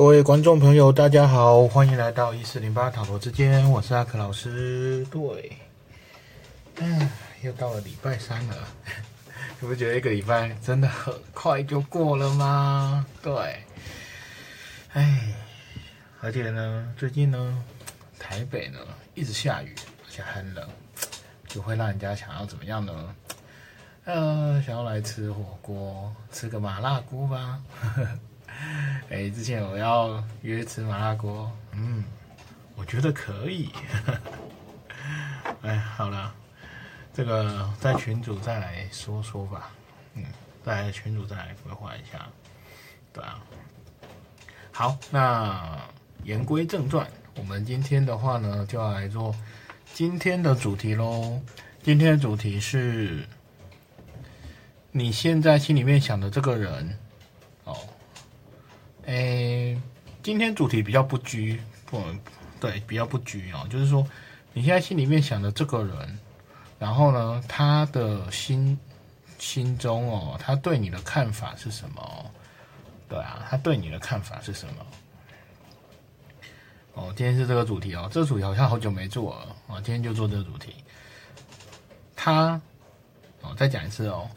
各位观众朋友，大家好，欢迎来到一四零八塔罗之间，我是阿克老师。对，嗯，又到了礼拜三了，你不觉得一个礼拜真的很快就过了吗？对，哎，而且呢，最近呢，台北呢一直下雨，而且很冷，就会让人家想要怎么样呢？呃，想要来吃火锅，吃个麻辣锅吧。哎，之前我要约吃麻辣锅，嗯，我觉得可以。哎，好了，这个在群主再来说说吧，嗯，在群主再来规划一下，对啊。好，那言归正传，我们今天的话呢，就要来做今天的主题喽。今天的主题是，你现在心里面想的这个人，诶，今天主题比较不拘，不，对，比较不拘哦。就是说，你现在心里面想的这个人，然后呢，他的心心中哦，他对你的看法是什么？对啊，他对你的看法是什么？哦，今天是这个主题哦，这个主题好像好久没做了啊，今天就做这个主题。他，哦，再讲一次哦，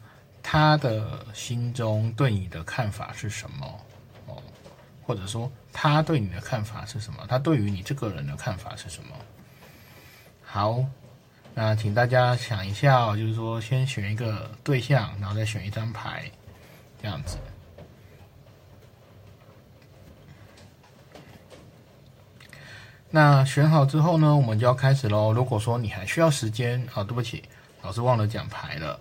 他的心中对你的看法是什么？或者说他对你的看法是什么？他对于你这个人的看法是什么？好，那请大家想一下，就是说先选一个对象，然后再选一张牌，这样子。那选好之后呢，我们就要开始喽。如果说你还需要时间，啊，对不起，老师忘了讲牌了。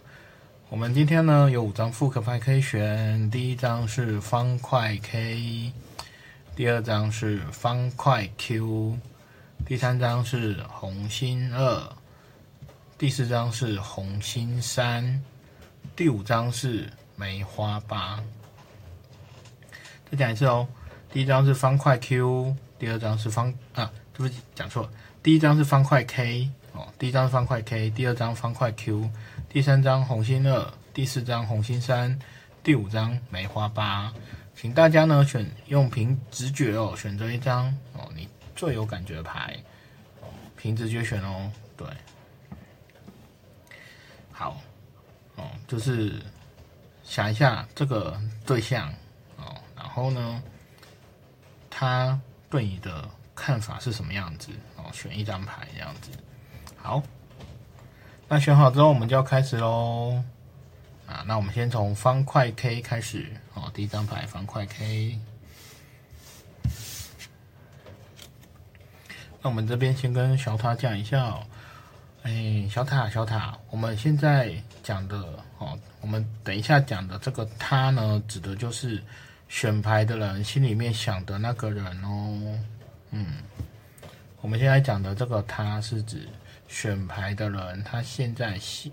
我们今天呢有五张复刻牌可以选，第一张是方块 K。第二张是方块 Q，第三张是红心二，第四张是红心三，第五张是梅花八。再讲一次哦，第一张是方块 Q，第二张是方啊，对不起，讲错了，第一张是方块 K 哦，第一张方块 K，第二张方块 Q，第三张红心二，第四张红心三，第五张梅花八。请大家呢选用凭直觉哦，选择一张哦你最有感觉的牌，凭直觉选哦。对，好，哦，就是想一下这个对象哦，然后呢，他对你的看法是什么样子哦？选一张牌这样子。好，那选好之后，我们就要开始喽。啊，那我们先从方块 K 开始哦。第一张牌方块 K，那我们这边先跟小塔讲一下哦。哎，小塔小塔，我们现在讲的哦，我们等一下讲的这个他呢，指的就是选牌的人心里面想的那个人哦。嗯，我们现在讲的这个他是指选牌的人，他现在心。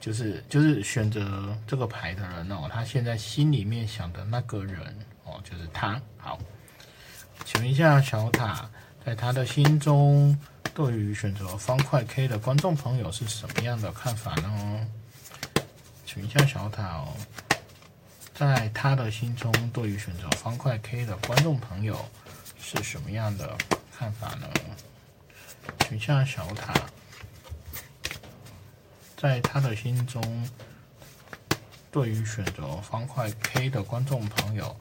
就是就是选择这个牌的人哦，他现在心里面想的那个人哦，就是他。好，请问一下小塔，在他的心中，对于选择方块 K 的观众朋友是什么样的看法呢？请问一下小塔哦，在他的心中，对于选择方块 K 的观众朋友是什么样的看法呢？请问一下小塔。在他的心中，对于选择方块 K 的观众朋友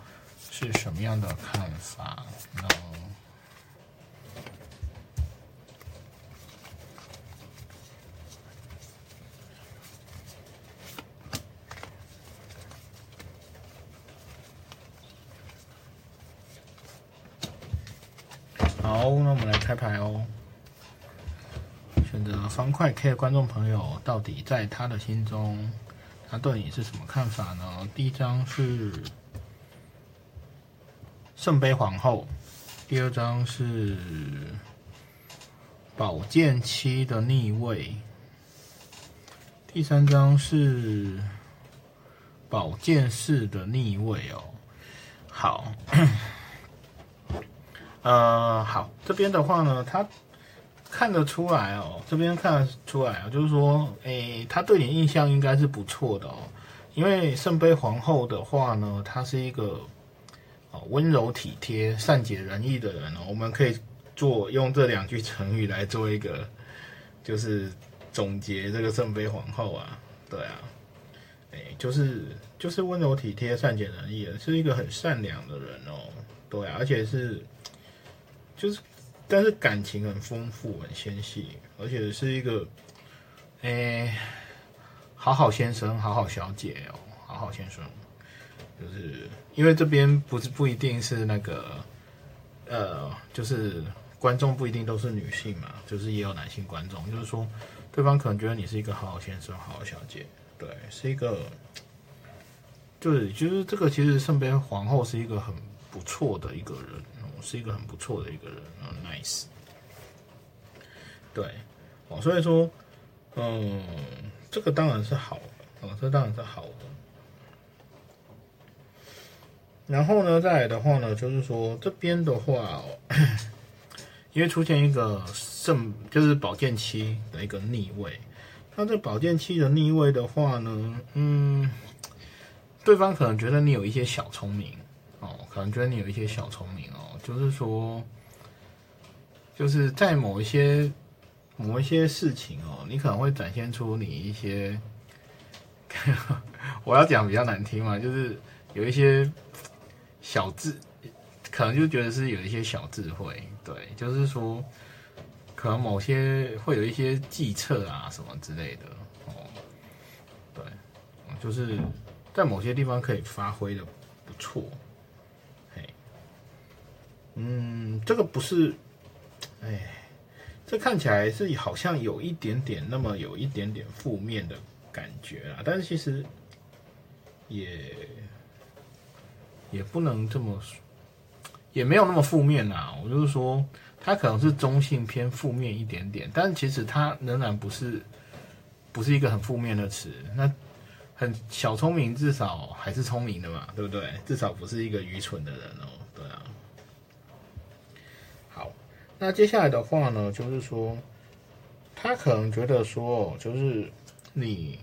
是什么样的看法呢？好，那我们来开牌哦。选择方块 K 的观众朋友，到底在他的心中，他对你是什么看法呢？第一张是圣杯皇后，第二张是宝剑七的逆位，第三张是宝剑四的逆位哦。好，呃，好，这边的话呢，他。看得出来哦，这边看得出来啊，就是说，诶，他对你印象应该是不错的哦。因为圣杯皇后的话呢，她是一个，哦，温柔体贴、善解人意的人哦，我们可以做用这两句成语来做一个，就是总结这个圣杯皇后啊，对啊，哎，就是就是温柔体贴、善解人意，是一个很善良的人哦，对啊，而且是就是但是感情很丰富、很纤细，而且是一个哎好好先生、好好小姐哦，好好先生。就是因为这边不是不一定是那个，呃，就是观众不一定都是女性嘛，就是也有男性观众。就是说，对方可能觉得你是一个好好先生、好好小姐，对，是一个，就是就是这个其实圣杯皇后是一个很不错的一个人，是一个很不错的一个人，嗯，nice，对，哦，所以说，嗯，这个当然是好的，哦，这当然是好的。然后呢，再来的话呢，就是说这边的话，因为出现一个圣，就是宝剑七的一个逆位。那这宝剑七的逆位的话呢，嗯，对方可能觉得你有一些小聪明哦，可能觉得你有一些小聪明哦，就是说，就是在某一些某一些事情哦，你可能会展现出你一些，我要讲比较难听嘛，就是有一些。小智可能就觉得是有一些小智慧，对，就是说，可能某些会有一些计策啊什么之类的，哦，对，就是在某些地方可以发挥的不错，嗯，这个不是，哎，这看起来是好像有一点点那么有一点点负面的感觉啊，但是其实也。也不能这么说，也没有那么负面呐。我就是说，它可能是中性偏负面一点点，但其实它仍然不是不是一个很负面的词。那很小聪明，至少还是聪明的嘛，对不对？至少不是一个愚蠢的人哦。对啊。好，那接下来的话呢，就是说，他可能觉得说，就是你，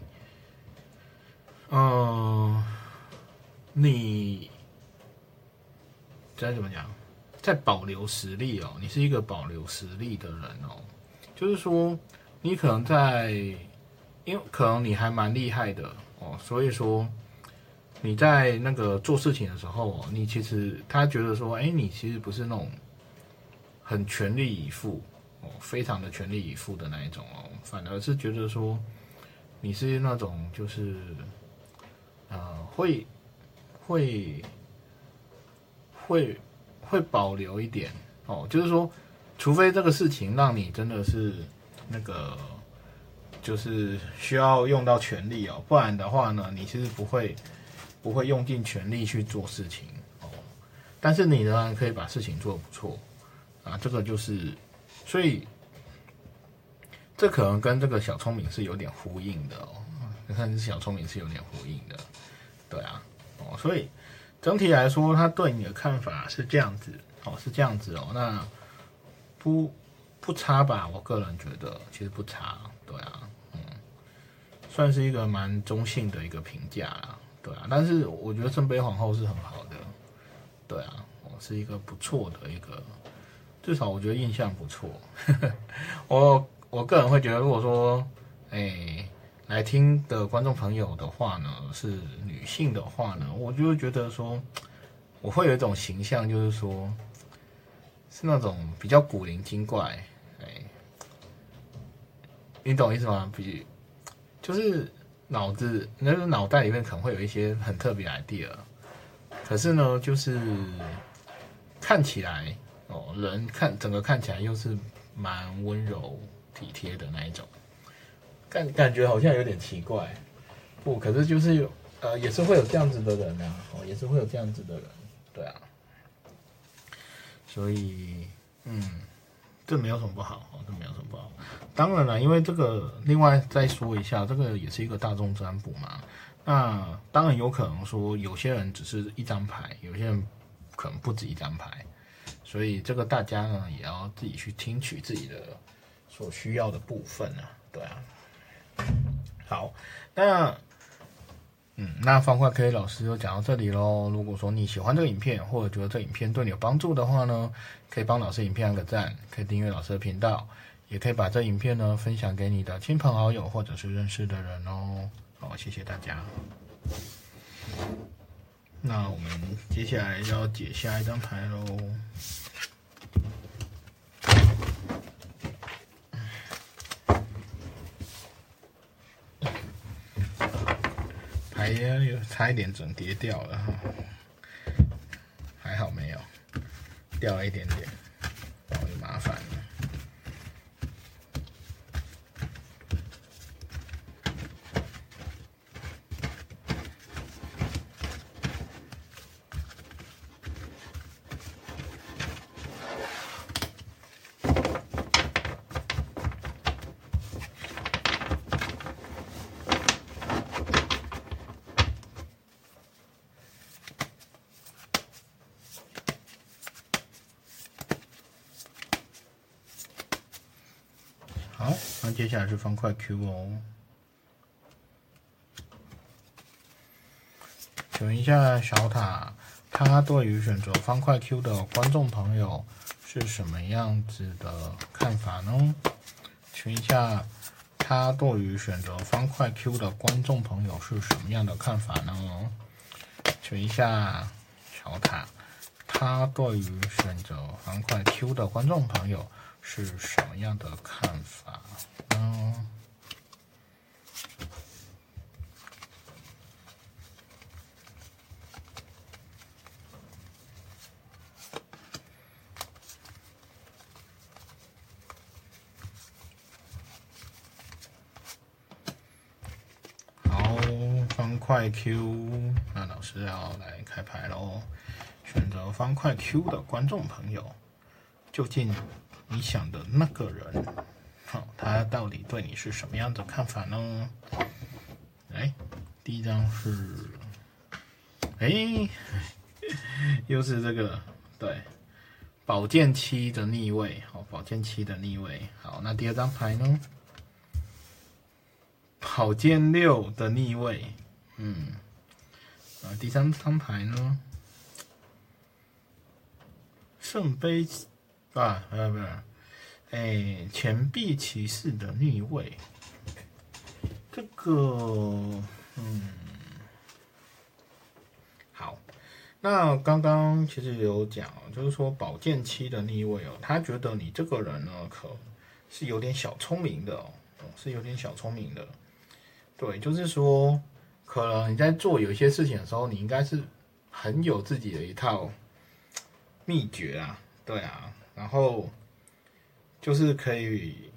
嗯，你。再怎么讲？在保留实力哦，你是一个保留实力的人哦。就是说，你可能在，因为可能你还蛮厉害的哦，所以说你在那个做事情的时候，你其实他觉得说，哎，你其实不是那种很全力以赴哦，非常的全力以赴的那一种哦，反而是觉得说你是那种就是呃，会会。会会保留一点哦，就是说，除非这个事情让你真的是那个，就是需要用到全力哦，不然的话呢，你其实不会不会用尽全力去做事情哦。但是你仍然可以把事情做得不错啊，这个就是，所以这可能跟这个小聪明是有点呼应的哦。你看，小聪明是有点呼应的，对啊，哦，所以。整体来说，他对你的看法是这样子哦，是这样子哦，那不不差吧？我个人觉得其实不差，对啊，嗯，算是一个蛮中性的一个评价啦，对啊。但是我觉得圣杯皇后是很好的，对啊，我是一个不错的一个，至少我觉得印象不错。我我个人会觉得，如果说，哎。来听的观众朋友的话呢，是女性的话呢，我就会觉得说，我会有一种形象，就是说，是那种比较古灵精怪，哎，你懂意思吗？比就是脑子那个脑袋里面可能会有一些很特别 idea，可是呢，就是看起来哦，人看整个看起来又是蛮温柔体贴的那一种。感感觉好像有点奇怪，不，可是就是有，呃，也是会有这样子的人啊，哦，也是会有这样子的人，对啊，所以，嗯，这没有什么不好，哦，这没有什么不好。当然了，因为这个，另外再说一下，这个也是一个大众占卜嘛，那当然有可能说有些人只是一张牌，有些人可能不止一张牌，所以这个大家呢也要自己去听取自己的所需要的部分啊，对啊。好，那嗯，那方块 K 老师就讲到这里喽。如果说你喜欢这个影片，或者觉得这影片对你有帮助的话呢，可以帮老师影片按个赞，可以订阅老师的频道，也可以把这影片呢分享给你的亲朋好友或者是认识的人哦。好，谢谢大家。那我们接下来要解下一张牌喽。牌有差一点整叠掉了哈，还好没有掉了一点点，然后，就麻烦了。好，那接下来是方块 Q 哦。请问一下小塔，他对于选择方块 Q 的观众朋友是什么样子的看法呢？请问一下，他对于选择方块 Q 的观众朋友是什么样的看法呢？请问一下小塔，他对于选择方块 Q 的观众朋友。是什么样的看法？呢，好，方块 Q，那老师要来开牌喽。选择方块 Q 的观众朋友，究竟？你想的那个人，好，他到底对你是什么样的看法呢？哎，第一张是，哎，又是这个，对，宝剑七的逆位，好，宝剑七的逆位，好，那第二张牌呢？宝剑六的逆位，嗯，啊，第三张牌呢？圣杯。啊，没有没有，哎，钱币骑士的逆位，这个，嗯，好，那刚刚其实有讲，就是说宝剑七的逆位哦，他觉得你这个人呢，可是有点小聪明的哦，是有点小聪明的，对，就是说，可能你在做有些事情的时候，你应该是很有自己的一套秘诀啊，对啊。然后就是可以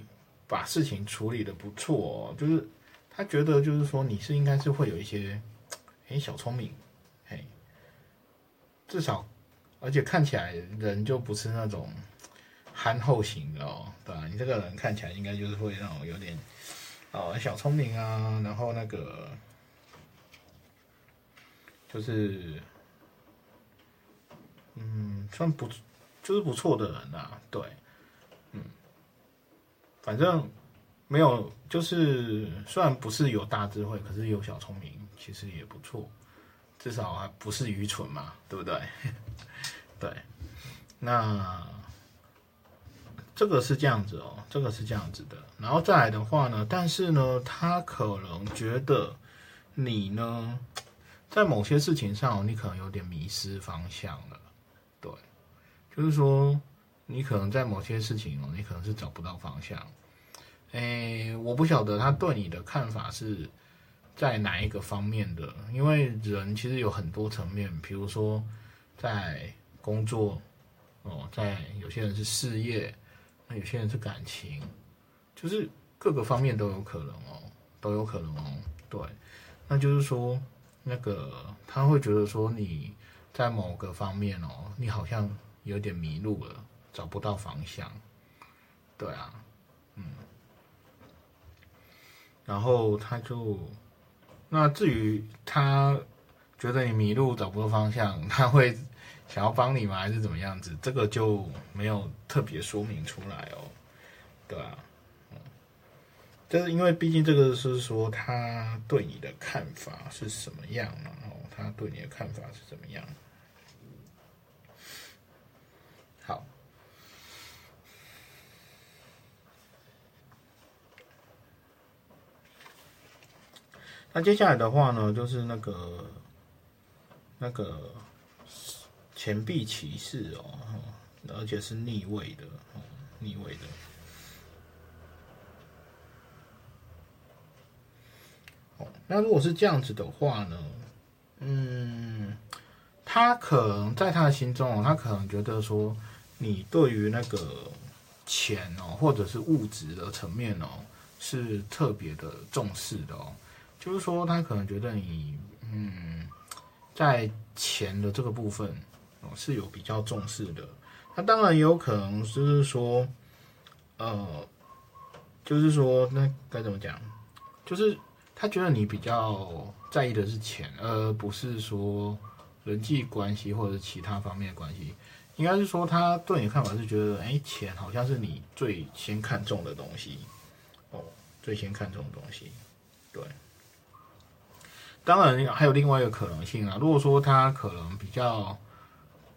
把事情处理的不错，就是他觉得就是说你是应该是会有一些很小聪明，嘿，至少而且看起来人就不是那种憨厚型的哦，对吧？你这个人看起来应该就是会那种有点哦小聪明啊，然后那个就是嗯算不。就是不错的人呐，对，嗯，反正没有，就是虽然不是有大智慧，可是有小聪明，其实也不错，至少还不是愚蠢嘛，对不对？对，那这个是这样子哦，这个是这样子的，然后再来的话呢，但是呢，他可能觉得你呢，在某些事情上，你可能有点迷失方向了。对就是说，你可能在某些事情哦，你可能是找不到方向。哎，我不晓得他对你的看法是在哪一个方面的，因为人其实有很多层面，比如说在工作哦，在有些人是事业，那有些人是感情，就是各个方面都有可能哦，都有可能哦。对，那就是说，那个他会觉得说你在某个方面哦，你好像。有点迷路了，找不到方向。对啊，嗯，然后他就，那至于他觉得你迷路找不到方向，他会想要帮你吗？还是怎么样子？这个就没有特别说明出来哦。对啊，嗯就是因为毕竟这个是说他对你的看法是什么样呢？哦，他对你的看法是怎么样？好，那接下来的话呢，就是那个那个钱币骑士哦，而且是逆位的哦，逆位的。那如果是这样子的话呢？嗯，他可能在他的心中哦，他可能觉得说，你对于那个钱哦，或者是物质的层面哦，是特别的重视的哦。就是说，他可能觉得你嗯，在钱的这个部分哦，是有比较重视的。那当然也有可能就是说，呃，就是说，那该怎么讲？就是。他觉得你比较在意的是钱，而不是说人际关系或者其他方面的关系。应该是说，他对你的看法是觉得，哎，钱好像是你最先看重的东西，哦，最先看重的东西。对。当然还有另外一个可能性啊，如果说他可能比较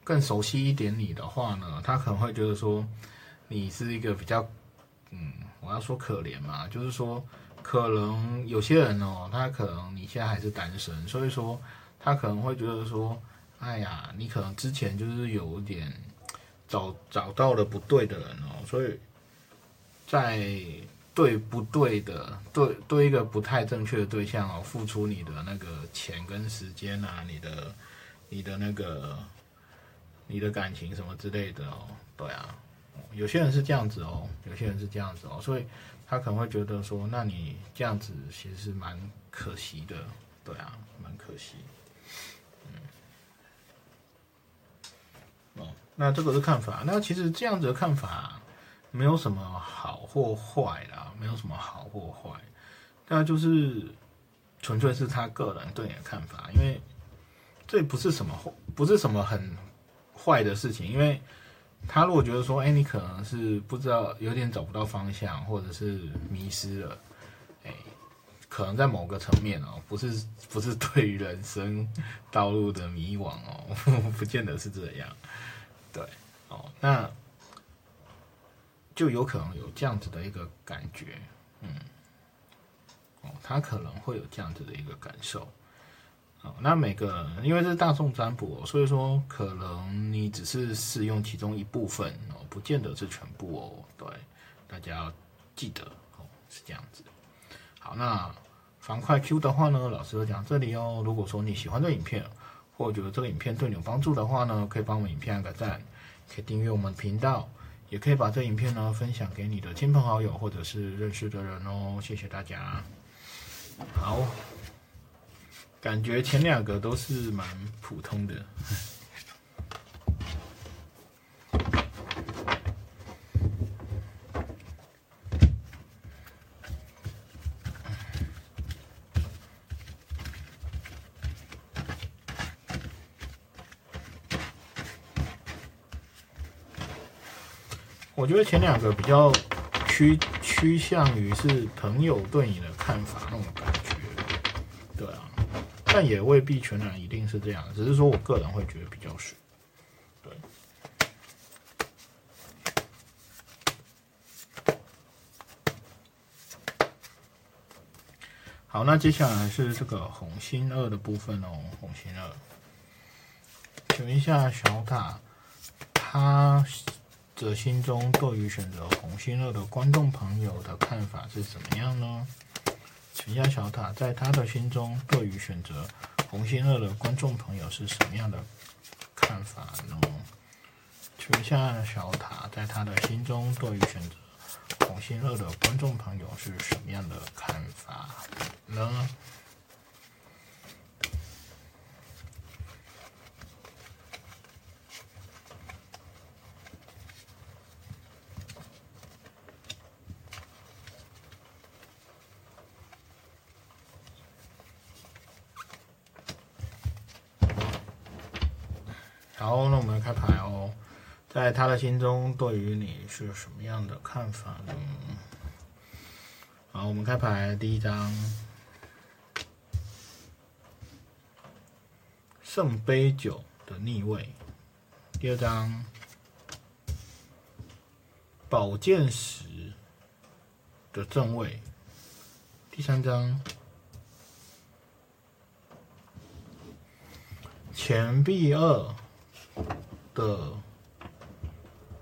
更熟悉一点你的话呢，他可能会觉得说，你是一个比较，嗯，我要说可怜嘛，就是说。可能有些人哦，他可能你现在还是单身，所以说他可能会觉得说，哎呀，你可能之前就是有点找找到了不对的人哦，所以在对不对的对对一个不太正确的对象哦，付出你的那个钱跟时间啊，你的你的那个你的感情什么之类的哦，对啊，有些人是这样子哦，有些人是这样子哦，所以。他可能会觉得说，那你这样子其实是蛮可惜的，对啊，蛮可惜。嗯，哦，那这个是看法。那其实这样子的看法没有什么好或坏啦，没有什么好或坏，那就是纯粹是他个人对你的看法，因为这不是什么不是什么很坏的事情，因为。他如果觉得说，哎，你可能是不知道，有点找不到方向，或者是迷失了，哎，可能在某个层面哦，不是不是对于人生道路的迷惘哦，不见得是这样，对，哦，那就有可能有这样子的一个感觉，嗯，哦，他可能会有这样子的一个感受。那每个因为这是大众占卜，哦所以说可能你只是试用其中一部分哦，不见得是全部哦。对，大家要记得哦，是这样子。好，那方块 Q 的话呢，老师就讲这里哦。如果说你喜欢这影片，或者觉得这个影片对你有帮助的话呢，可以帮我们影片按个赞，可以订阅我们频道，也可以把这影片呢分享给你的亲朋好友或者是认识的人哦。谢谢大家。好。感觉前两个都是蛮普通的。觉得前两个比较趋趋向于是朋友对你的看法那种感觉，对啊。但也未必全然一定是这样，只是说我个人会觉得比较是。对。好，那接下来是这个红心二的部分哦，红心二。请问一下小塔，他的心中对于选择红心二的观众朋友的看法是怎么样呢？请问一下小塔，在他的心中，对于选择红心二的观众朋友是什么样的看法呢？请下小塔，在他的心中，对于选择红心二的观众朋友是什么样的看法呢？好，那我们来开牌哦。在他的心中，对于你是什么样的看法呢？好，我们开牌第一张。圣杯九的逆位，第二张。宝剑十的正位，第三张。钱币二的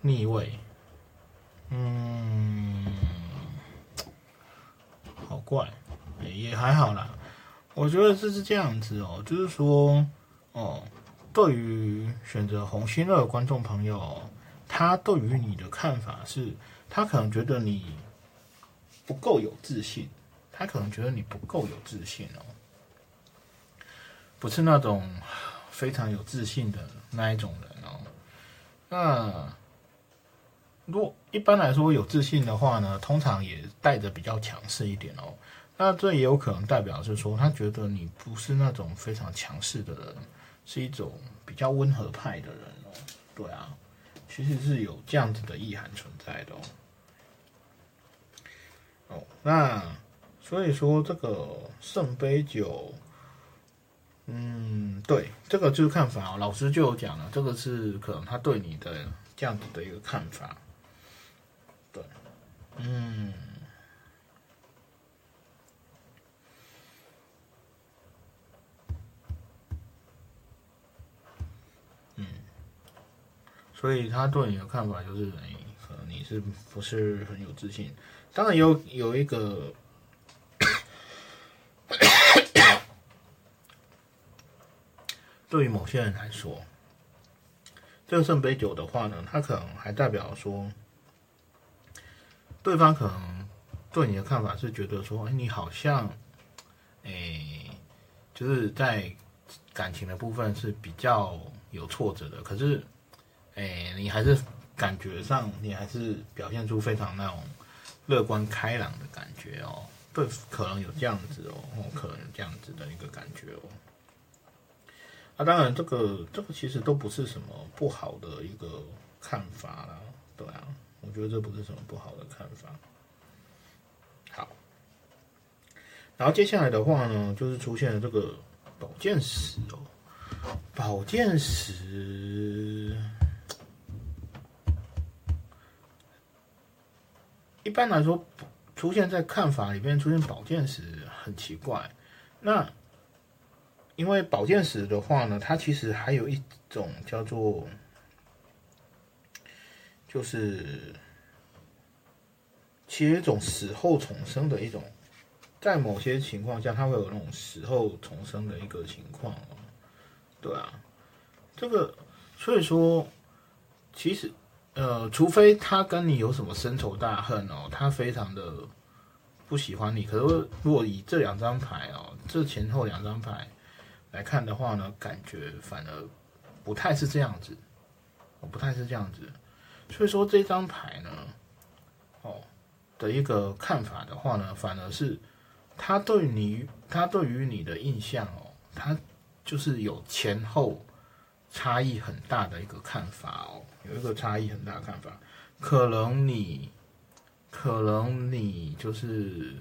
逆位，嗯。好怪，也还好啦。我觉得这是这样子哦，就是说，哦，对于选择红心二的观众朋友，他对于你的看法是，他可能觉得你不够有自信，他可能觉得你不够有自信哦，不是那种非常有自信的那一种人。那如果一般来说有自信的话呢，通常也带着比较强势一点哦。那这也有可能代表是说，他觉得你不是那种非常强势的人，是一种比较温和派的人哦。对啊，其实是有这样子的意涵存在的哦。哦，那所以说这个圣杯九，嗯，对，这个就是看法哦。老师就有讲了，这个是可能他对你的这样子的一个看法。嗯，嗯，所以他对你的看法就是，你，可能你是不是很有自信？当然有有一个，对于某些人来说，这个圣杯九的话呢，它可能还代表说。对方可能对你的看法是觉得说，哎，你好像，哎，就是在感情的部分是比较有挫折的。可是，哎，你还是感觉上，你还是表现出非常那种乐观开朗的感觉哦。对，可能有这样子哦，哦可能有这样子的一个感觉哦。啊，当然，这个这个其实都不是什么不好的一个看法啦，对啊。我觉得这不是什么不好的看法。好，然后接下来的话呢，就是出现了这个宝剑十哦，宝剑十，一般来说出现在看法里面出现宝剑十很奇怪。那因为宝剑十的话呢，它其实还有一种叫做。就是，其实一种死后重生的一种，在某些情况下，它会有那种死后重生的一个情况哦。对啊，这个所以说，其实呃，除非他跟你有什么深仇大恨哦，他非常的不喜欢你。可是如果以这两张牌哦，这前后两张牌来看的话呢，感觉反而不太是这样子，不太是这样子。所以说这张牌呢，哦的一个看法的话呢，反而是他对你，他对于你的印象哦，他就是有前后差异很大的一个看法哦，有一个差异很大的看法，可能你，可能你就是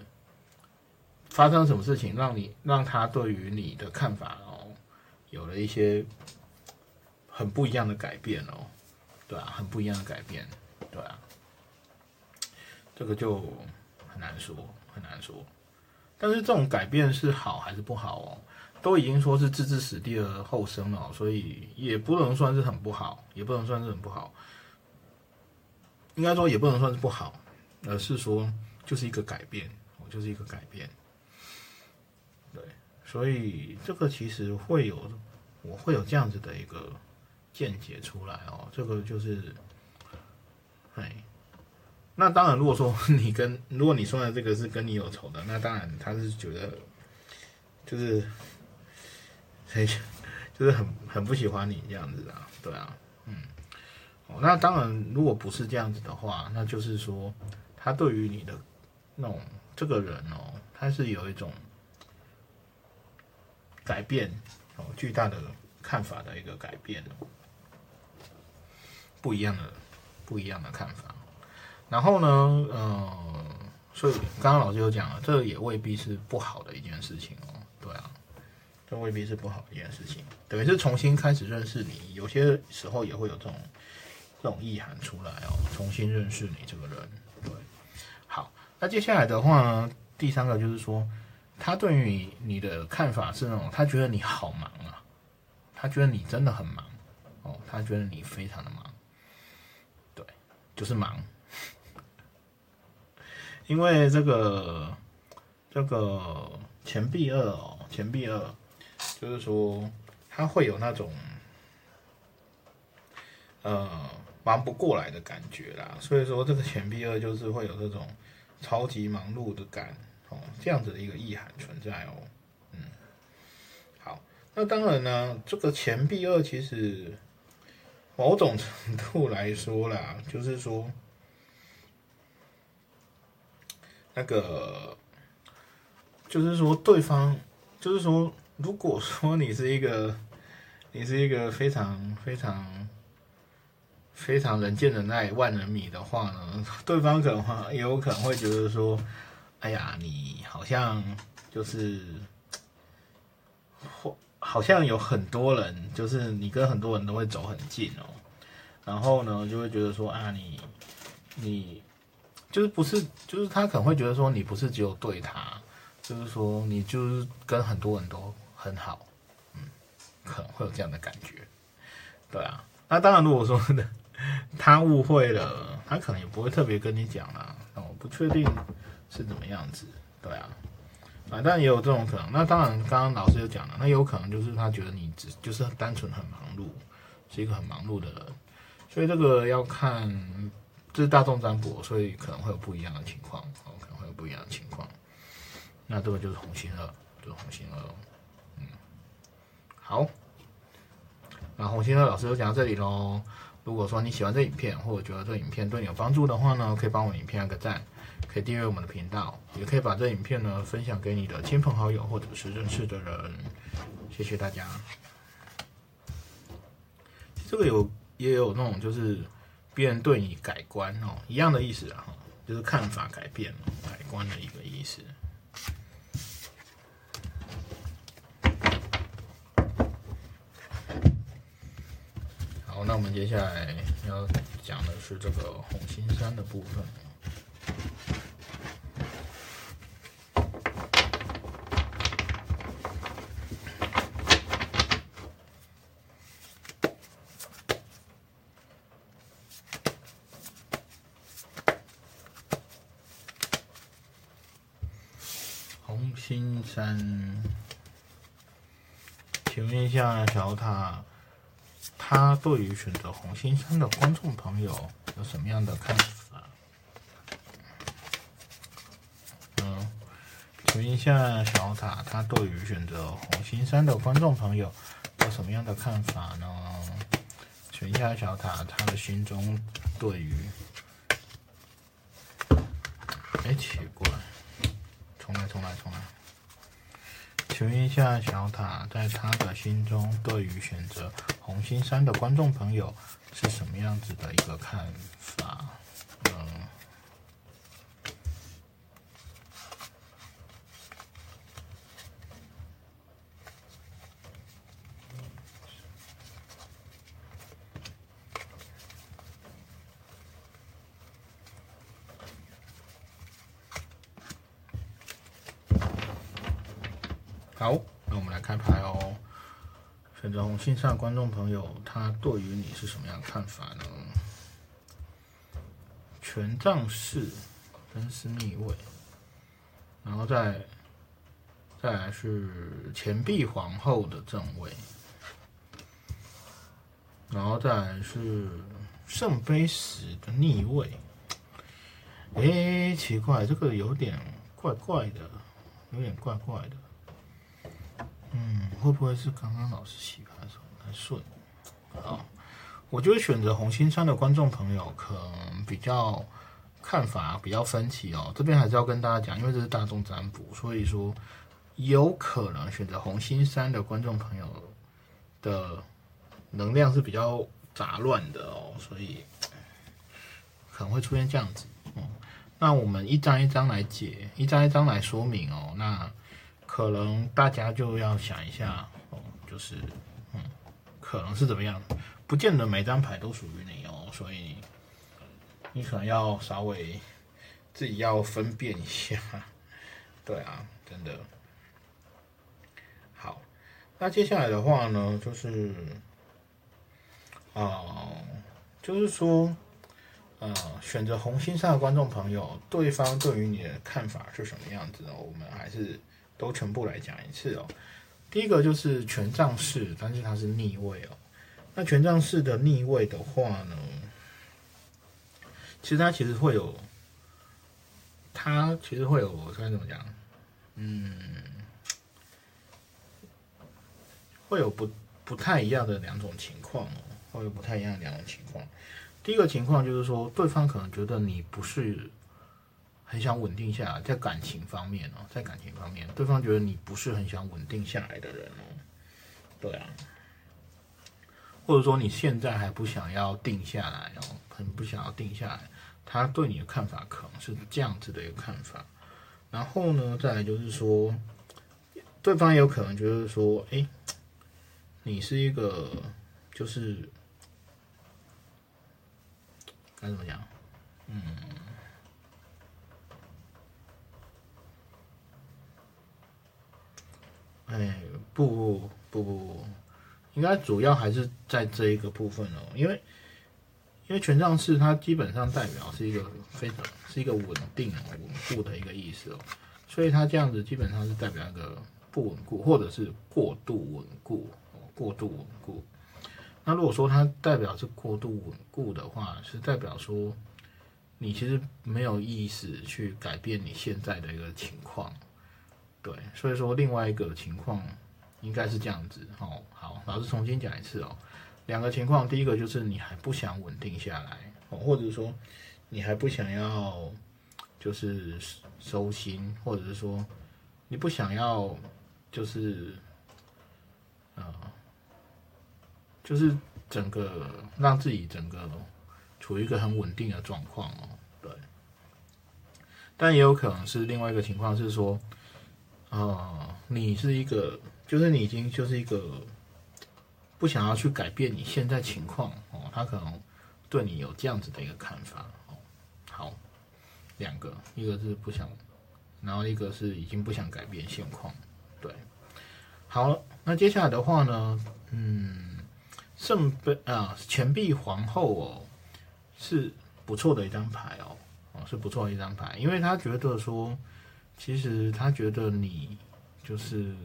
发生什么事情，让你让他对于你的看法哦，有了一些很不一样的改变哦。对啊，很不一样的改变，对啊，这个就很难说，很难说。但是这种改变是好还是不好哦？都已经说是置之死地而后生了，所以也不能算是很不好，也不能算是很不好。应该说也不能算是不好，而是说就是一个改变，我就是一个改变。所以这个其实会有，我会有这样子的一个。见解出来哦，这个就是，哎，那当然，如果说你跟如果你说的这个是跟你有仇的，那当然他是觉得就是，哎，就是很很不喜欢你这样子啊，对啊，嗯，哦，那当然，如果不是这样子的话，那就是说他对于你的那种这个人哦，他是有一种改变哦，巨大的看法的一个改变。不一样的，不一样的看法。然后呢，呃，所以刚刚老师有讲了，这也未必是不好的一件事情哦。对啊，这未必是不好的一件事情，等于是重新开始认识你。有些时候也会有这种这种意涵出来哦，重新认识你这个人。对，好，那接下来的话呢，第三个就是说，他对于你的看法是那种，他觉得你好忙啊，他觉得你真的很忙哦，他觉得你非常的忙，对，就是忙。因为这个这个钱币二哦，钱币二就是说他会有那种呃忙不过来的感觉啦，所以说这个钱币二就是会有这种超级忙碌的感哦，这样子的一个意涵存在哦。嗯，好，那当然呢，这个钱币二其实某种程度来说啦，就是说。那个就是说，对方就是说，如果说你是一个，你是一个非常非常非常人见人爱、万人迷的话呢，对方可能也有可能会觉得说，哎呀，你好像就是或好像有很多人，就是你跟很多人都会走很近哦，然后呢，就会觉得说啊，你你。就是不是，就是他可能会觉得说你不是只有对他，就是说你就是跟很多人都很好，嗯，可能会有这样的感觉，对啊。那当然，如果说 他误会了，他可能也不会特别跟你讲啦。那我不确定是怎么样子，对啊，啊，但也有这种可能。那当然，刚刚老师有讲了，那有可能就是他觉得你只就是单纯很忙碌，是一个很忙碌的人，所以这个要看。这是大众占卜，所以可能会有不一样的情况，哦，可能会有不一样的情况。那这个就是红心二，就是红心二，嗯，好。那红心二老师就讲到这里喽。如果说你喜欢这影片，或者觉得这影片对你有帮助的话呢，可以帮我影片按个赞，可以订阅我们的频道，也可以把这影片呢分享给你的亲朋好友或者是认识的人。谢谢大家。这个有也有那种就是。别人对你改观哦，一样的意思啊，就是看法改变了，改观的一个意思。好，那我们接下来要讲的是这个红心山的部分。金山，请问一下小塔，他对于选择红心山的观众朋友有什么样的看法？嗯，请问一下小塔，他对于选择红心山的观众朋友有什么样的看法呢？请问一下小塔，他的心中对于……哎，奇怪。重来，重来，重来。请问一下，小塔在他的心中，对于选择红星三的观众朋友是什么样子的一个看法？嗯。好，那我们来开牌哦。选择红心上观众朋友，他对于你是什么样的看法呢？权杖四，真是逆位，然后再再来是钱币皇后的正位，然后再来是圣杯十的逆位。哎，奇怪，这个有点怪怪的，有点怪怪的。嗯，会不会是刚刚老师洗牌的时候不太顺？好，我觉得选择红星山的观众朋友可能比较看法比较分歧哦。这边还是要跟大家讲，因为这是大众占卜，所以说有可能选择红星山的观众朋友的能量是比较杂乱的哦，所以可能会出现这样子。嗯，那我们一张一张来解，一张一张来说明哦。那可能大家就要想一下哦，就是嗯，可能是怎么样，不见得每张牌都属于你哦，所以你可能要稍微自己要分辨一下。对啊，真的。好，那接下来的话呢，就是啊，就是说。呃，选择红心上的观众朋友，对方对于你的看法是什么样子呢？我们还是都全部来讲一次哦。第一个就是权杖四，但是它是逆位哦。那权杖四的逆位的话呢，其实它其实会有，它其实会有，我该怎么讲？嗯，会有不不太一样的两种情况哦，会有不太一样的两种情况。第一个情况就是说，对方可能觉得你不是很想稳定下来，在感情方面哦，在感情方面，对方觉得你不是很想稳定下来的人哦，对啊，或者说你现在还不想要定下来哦，很不想要定下来，他对你的看法可能是这样子的一个看法。然后呢，再来就是说，对方也有可能觉得说，哎，你是一个就是。该怎么讲？嗯，哎，不不不不不，应该主要还是在这一个部分哦，因为因为权杖四它基本上代表是一个非常是一个稳定稳固的一个意思哦，所以它这样子基本上是代表一个不稳固或者是过度稳固，过度稳固。那如果说它代表是过度稳固的话，是代表说你其实没有意识去改变你现在的一个情况，对，所以说另外一个情况应该是这样子哦。好，老师重新讲一次哦。两个情况，第一个就是你还不想稳定下来哦，或者说你还不想要就是收心，或者是说你不想要就是啊。就是整个让自己整个处于一个很稳定的状况哦，对。但也有可能是另外一个情况是说，呃，你是一个，就是你已经就是一个不想要去改变你现在情况哦，他可能对你有这样子的一个看法哦。好，两个，一个是不想，然后一个是已经不想改变现况，对。好了，那接下来的话呢，嗯。圣杯啊，钱币皇后哦，是不错的一张牌哦，哦是不错的一张牌，因为他觉得说，其实他觉得你就是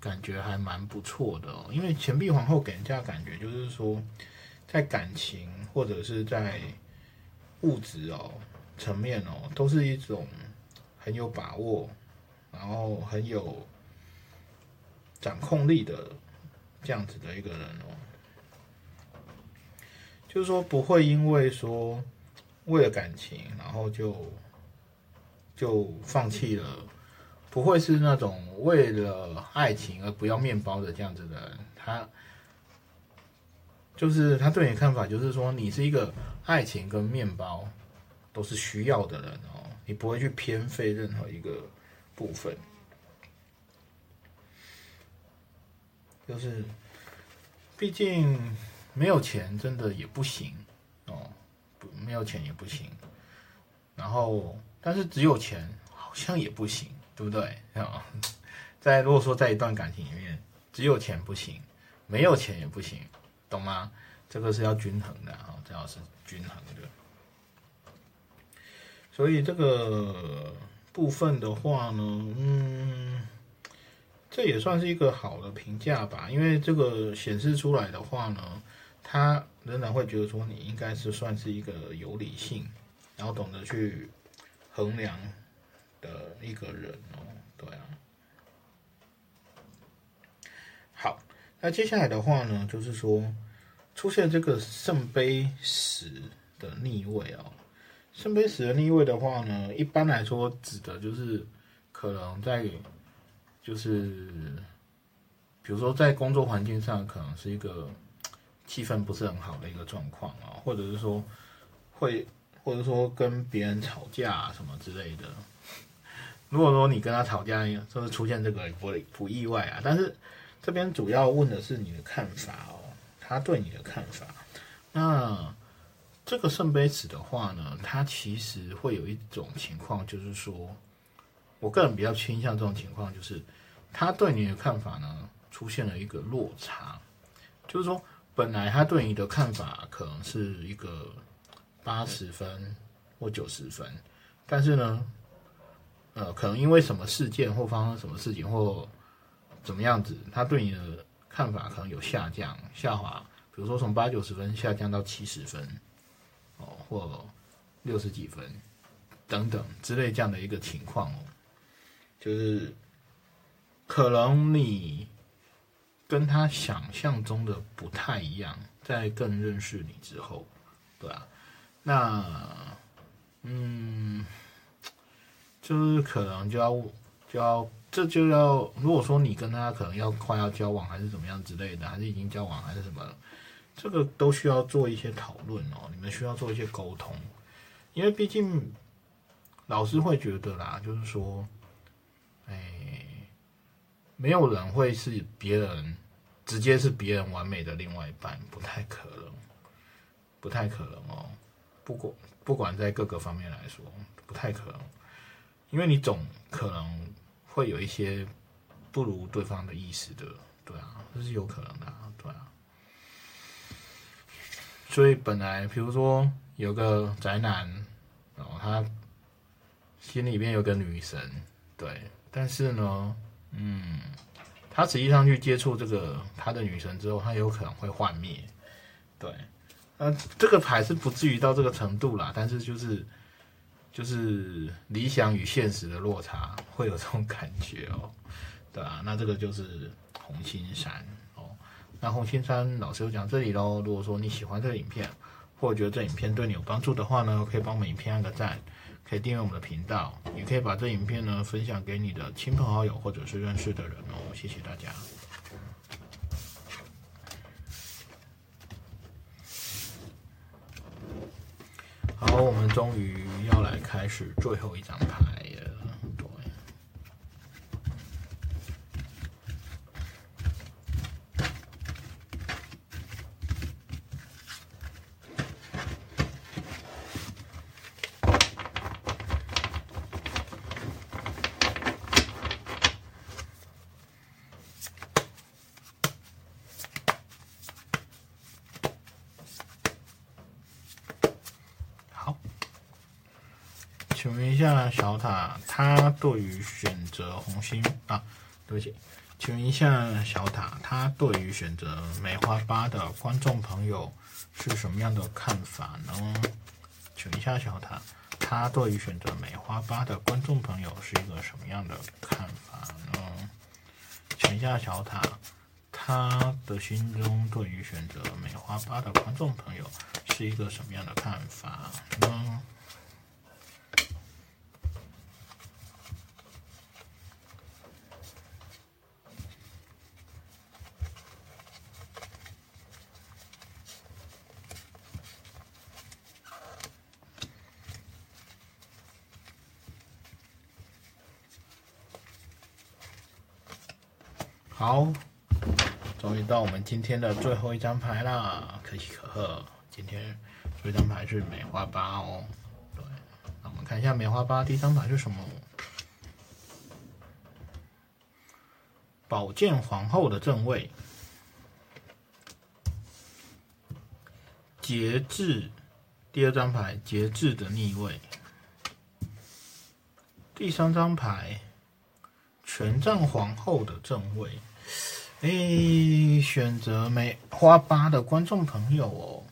感觉还蛮不错的哦，因为钱币皇后给人家感觉就是说，在感情或者是在物质哦层面哦，都是一种很有把握，然后很有掌控力的。这样子的一个人哦，就是说不会因为说为了感情，然后就就放弃了，不会是那种为了爱情而不要面包的这样子的人。他就是他对你的看法，就是说你是一个爱情跟面包都是需要的人哦，你不会去偏废任何一个部分。就是，毕竟没有钱真的也不行哦，不没有钱也不行。然后，但是只有钱好像也不行，对不对啊？在如果说在一段感情里面，只有钱不行，没有钱也不行，懂吗？这个是要均衡的啊，这要是均衡的。所以这个部分的话呢，嗯。这也算是一个好的评价吧，因为这个显示出来的话呢，他仍然会觉得说你应该是算是一个有理性，然后懂得去衡量的一个人哦，对啊。好，那接下来的话呢，就是说出现这个圣杯十的逆位哦，圣杯十的逆位的话呢，一般来说指的就是可能在。就是，比如说在工作环境上，可能是一个气氛不是很好的一个状况啊，或者是说会或者说跟别人吵架什么之类的。如果说你跟他吵架，就是出现这个不不意外啊。但是这边主要问的是你的看法哦，他对你的看法。那这个圣杯子的话呢，它其实会有一种情况，就是说，我个人比较倾向这种情况，就是他对你的看法呢出现了一个落差，就是说，本来他对你的看法可能是一个八十分或九十分，但是呢，呃，可能因为什么事件或发生什么事情或怎么样子，他对你的看法可能有下降、下滑，比如说从八九十分下降到七十分。哦，或六十几分等等之类这样的一个情况哦，就是可能你跟他想象中的不太一样，在更认识你之后，对啊，那嗯，就是可能就要就要这就要，如果说你跟他可能要快要交往，还是怎么样之类的，还是已经交往，还是什么？这个都需要做一些讨论哦，你们需要做一些沟通，因为毕竟老师会觉得啦，就是说，哎，没有人会是别人直接是别人完美的另外一半，不太可能，不太可能哦。不管不管在各个方面来说，不太可能，因为你总可能会有一些不如对方的意思的，对啊，这是有可能的，对啊。所以本来，比如说有个宅男，然后他心里面有个女神，对，但是呢，嗯，他实际上去接触这个他的女神之后，他有可能会幻灭，对，呃，这个牌是不至于到这个程度啦，但是就是就是理想与现实的落差会有这种感觉哦，对啊，那这个就是红心山哦。那红星山老师就讲这里喽。如果说你喜欢这个影片，或者觉得这影片对你有帮助的话呢，可以帮我们影片按个赞，可以订阅我们的频道，也可以把这影片呢分享给你的亲朋好友或者是认识的人哦。谢谢大家。好，我们终于要来开始最后一张牌。请问一下小塔，他对于选择红心啊，对不起，请问一下小塔，他对于选择梅花八的观众朋友是什么样的看法呢？请问一下小塔，他对于选择梅花八的观众朋友是一个什么样的看法呢？请问一下小塔，他的心中对于选择梅花八的观众朋友是一个什么样的看法呢？好，终于到我们今天的最后一张牌啦！可喜可贺，今天这张牌是梅花八哦。对，那我们看一下梅花八第一张牌是什么？宝剑皇后的正位，节制。第二张牌节制的逆位，第三张牌。权杖皇后的正位，哎，选择梅花八的观众朋友哦，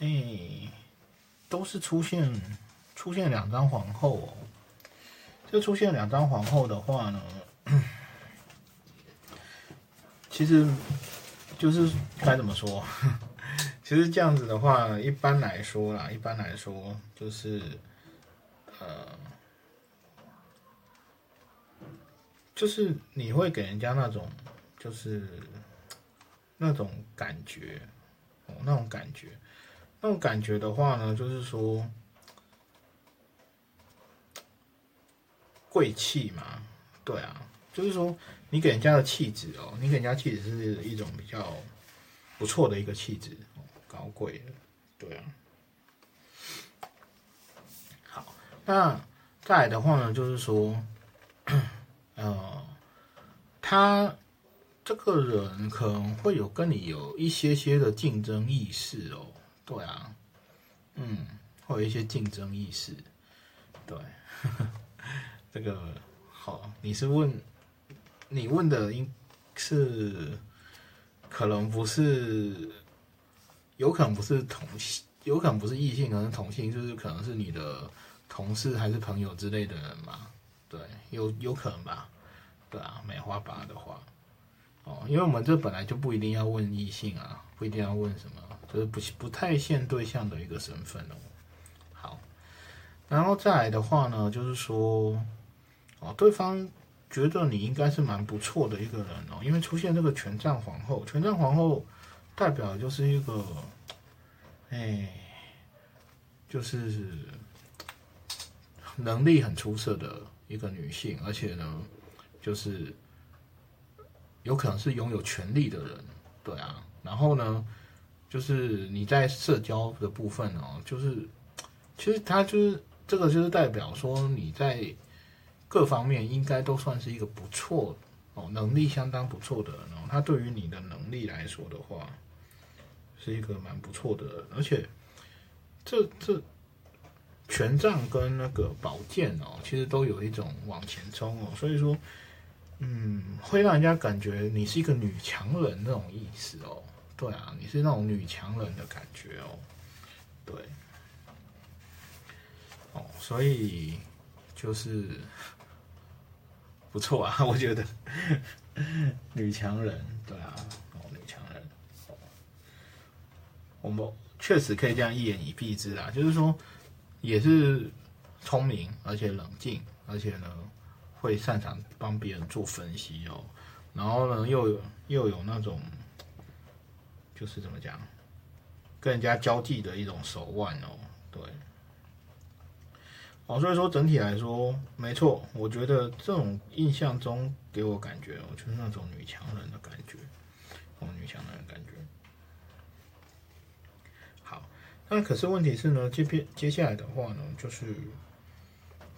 哎，都是出现出现两张皇后哦。这出现两张皇后的话呢，其实就是该怎么说？其实这样子的话，一般来说啦，一般来说就是呃。就是你会给人家那种，就是那种感觉，哦，那种感觉，那种感觉的话呢，就是说贵气嘛，对啊，就是说你给人家的气质哦，你给人家气质是一种比较不错的一个气质哦，高贵的，对啊。好，那再来的话呢，就是说 呃他。这个人可能会有跟你有一些些的竞争意识哦，对啊，嗯，会有一些竞争意识，对。这个好，你是问你问的应是可能不是，有可能不是同性，有可能不是异性，可能同性，就是可能是你的同事还是朋友之类的人嘛？对，有有可能吧？对啊，梅花八的话，哦，因为我们这本来就不一定要问异性啊，不一定要问什么，就是不不太限对象的一个身份哦。好，然后再来的话呢，就是说。哦，对方觉得你应该是蛮不错的一个人哦，因为出现这个权杖皇后，权杖皇后代表就是一个，哎，就是能力很出色的一个女性，而且呢，就是有可能是拥有权力的人，对啊，然后呢，就是你在社交的部分哦，就是其实他就是这个就是代表说你在。各方面应该都算是一个不错哦，能力相当不错的。然后他对于你的能力来说的话，是一个蛮不错的。而且这这权杖跟那个宝剑哦，其实都有一种往前冲哦，所以说，嗯，会让人家感觉你是一个女强人那种意思哦。对啊，你是那种女强人。的感觉哦。对，哦，所以就是。不错啊，我觉得女强人，对啊，哦，女强人，我们确实可以这样一言以蔽之啦，就是说，也是聪明，而且冷静，而且呢，会擅长帮别人做分析哦，然后呢，又有又有那种，就是怎么讲，跟人家交际的一种手腕哦，对。哦，所以说整体来说，没错，我觉得这种印象中给我感觉，我，就是那种女强人的感觉，哦，女强人的感觉。好，那可是问题是呢，接片接下来的话呢，就是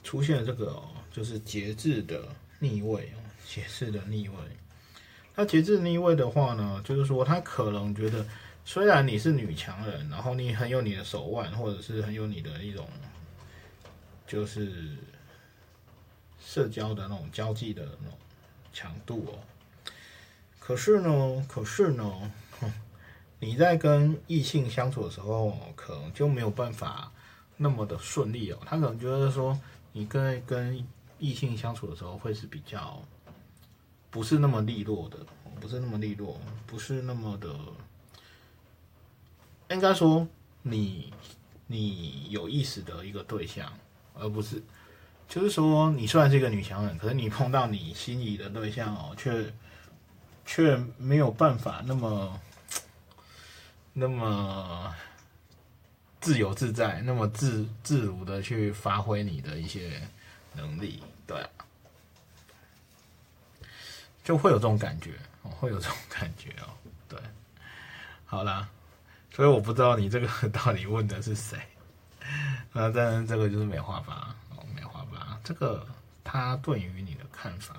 出现了这个，就是节制的逆位哦，节制的逆位。那节制逆位的话呢，就是说他可能觉得，虽然你是女强人，然后你很有你的手腕，或者是很有你的一种。就是社交的那种交际的那种强度哦，可是呢，可是呢，你在跟异性相处的时候，可能就没有办法那么的顺利哦。他可能觉得说，你跟跟异性相处的时候，会是比较不是那么利落的，不是那么利落，不是那么的，应该说你你有意识的一个对象。而不是，就是说，你虽然是一个女强人，可是你碰到你心仪的对象哦，却却没有办法那么那么自由自在，那么自自如的去发挥你的一些能力，对，就会有这种感觉哦，会有这种感觉哦，对，好啦，所以我不知道你这个 到底问的是谁。那当然，这个就是梅花八哦，梅花八，这个他对于你的看法。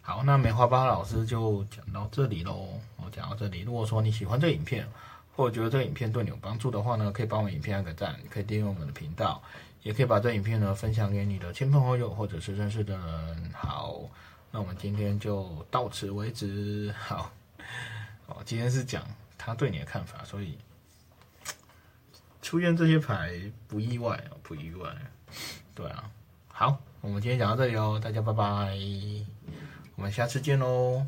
好，那梅花八老师就讲到这里喽。我讲到这里，如果说你喜欢这影片，或者觉得这影片对你有帮助的话呢，可以帮我们影片按个赞，可以订阅我们的频道，也可以把这影片呢分享给你的亲朋好友或者是认识的人。好，那我们今天就到此为止。好，哦，今天是讲他对你的看法，所以。出现这些牌不意外，不意外。对啊，好，我们今天讲到这里哦，大家拜拜，我们下次见喽。